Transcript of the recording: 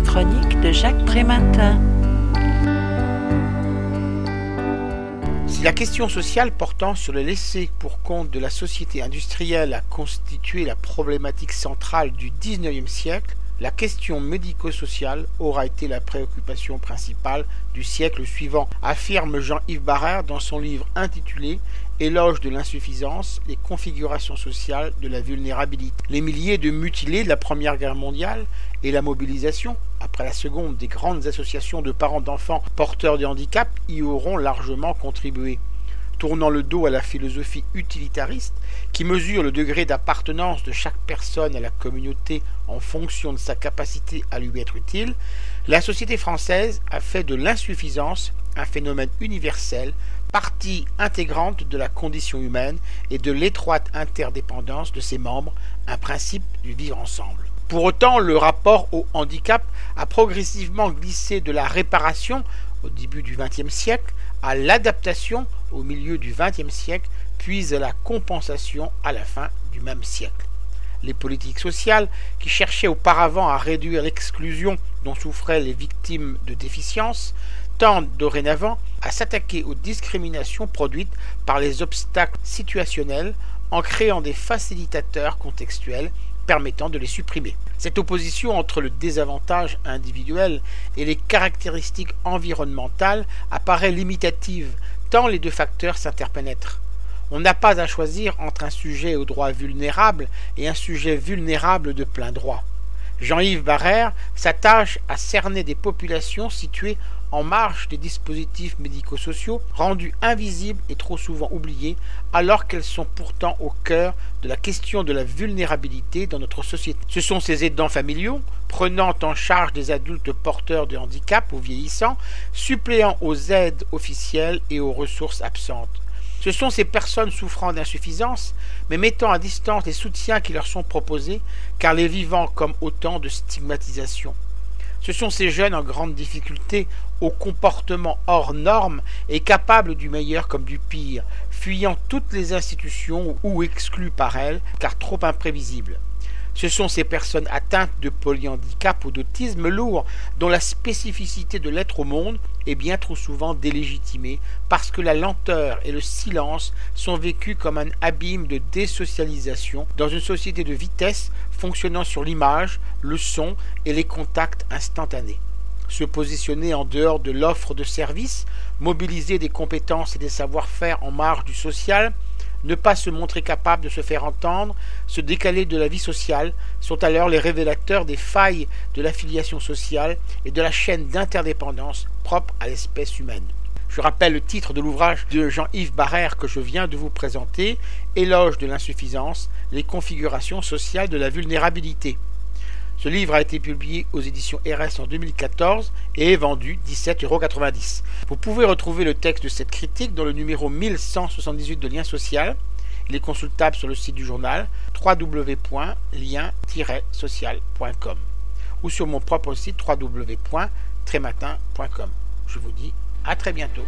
Chronique de Jacques Prématin. Si la question sociale portant sur le laisser pour compte de la société industrielle a constitué la problématique centrale du XIXe siècle, la question médico-sociale aura été la préoccupation principale du siècle suivant, affirme Jean-Yves Barrère dans son livre intitulé Éloge de l'insuffisance, les configurations sociales de la vulnérabilité. Les milliers de mutilés de la Première Guerre mondiale et la mobilisation, après la seconde, des grandes associations de parents d'enfants porteurs de handicap y auront largement contribué tournant le dos à la philosophie utilitariste qui mesure le degré d'appartenance de chaque personne à la communauté en fonction de sa capacité à lui être utile, la société française a fait de l'insuffisance un phénomène universel, partie intégrante de la condition humaine et de l'étroite interdépendance de ses membres, un principe du vivre ensemble. Pour autant, le rapport au handicap a progressivement glissé de la réparation au début du XXe siècle à l'adaptation au milieu du XXe siècle, puis à la compensation à la fin du même siècle. Les politiques sociales, qui cherchaient auparavant à réduire l'exclusion dont souffraient les victimes de déficience, tendent dorénavant à s'attaquer aux discriminations produites par les obstacles situationnels en créant des facilitateurs contextuels permettant de les supprimer. Cette opposition entre le désavantage individuel et les caractéristiques environnementales apparaît limitative tant les deux facteurs s'interpénètrent. On n'a pas à choisir entre un sujet au droit vulnérable et un sujet vulnérable de plein droit. Jean-Yves Barrère s'attache à cerner des populations situées en marge des dispositifs médico-sociaux, rendus invisibles et trop souvent oubliés, alors qu'elles sont pourtant au cœur de la question de la vulnérabilité dans notre société. Ce sont ces aidants familiaux, prenant en charge des adultes porteurs de handicap ou vieillissants, suppléant aux aides officielles et aux ressources absentes. Ce sont ces personnes souffrant d'insuffisance, mais mettant à distance les soutiens qui leur sont proposés, car les vivant comme autant de stigmatisation. Ce sont ces jeunes en grande difficulté, au comportement hors norme et capables du meilleur comme du pire, fuyant toutes les institutions ou exclus par elles, car trop imprévisibles. Ce sont ces personnes atteintes de polyhandicap ou d'autisme lourd dont la spécificité de l'être au monde est bien trop souvent délégitimée parce que la lenteur et le silence sont vécus comme un abîme de désocialisation dans une société de vitesse fonctionnant sur l'image, le son et les contacts instantanés. Se positionner en dehors de l'offre de services, mobiliser des compétences et des savoir-faire en marge du social, ne pas se montrer capable de se faire entendre, se décaler de la vie sociale, sont alors les révélateurs des failles de l'affiliation sociale et de la chaîne d'interdépendance propre à l'espèce humaine. Je rappelle le titre de l'ouvrage de Jean-Yves Barrère que je viens de vous présenter, Éloge de l'insuffisance, les configurations sociales de la vulnérabilité. Ce livre a été publié aux éditions RS en 2014 et est vendu 17,90€. Vous pouvez retrouver le texte de cette critique dans le numéro 1178 de Lien Social. Il est consultable sur le site du journal www.lien-social.com ou sur mon propre site www.trématin.com. Je vous dis à très bientôt.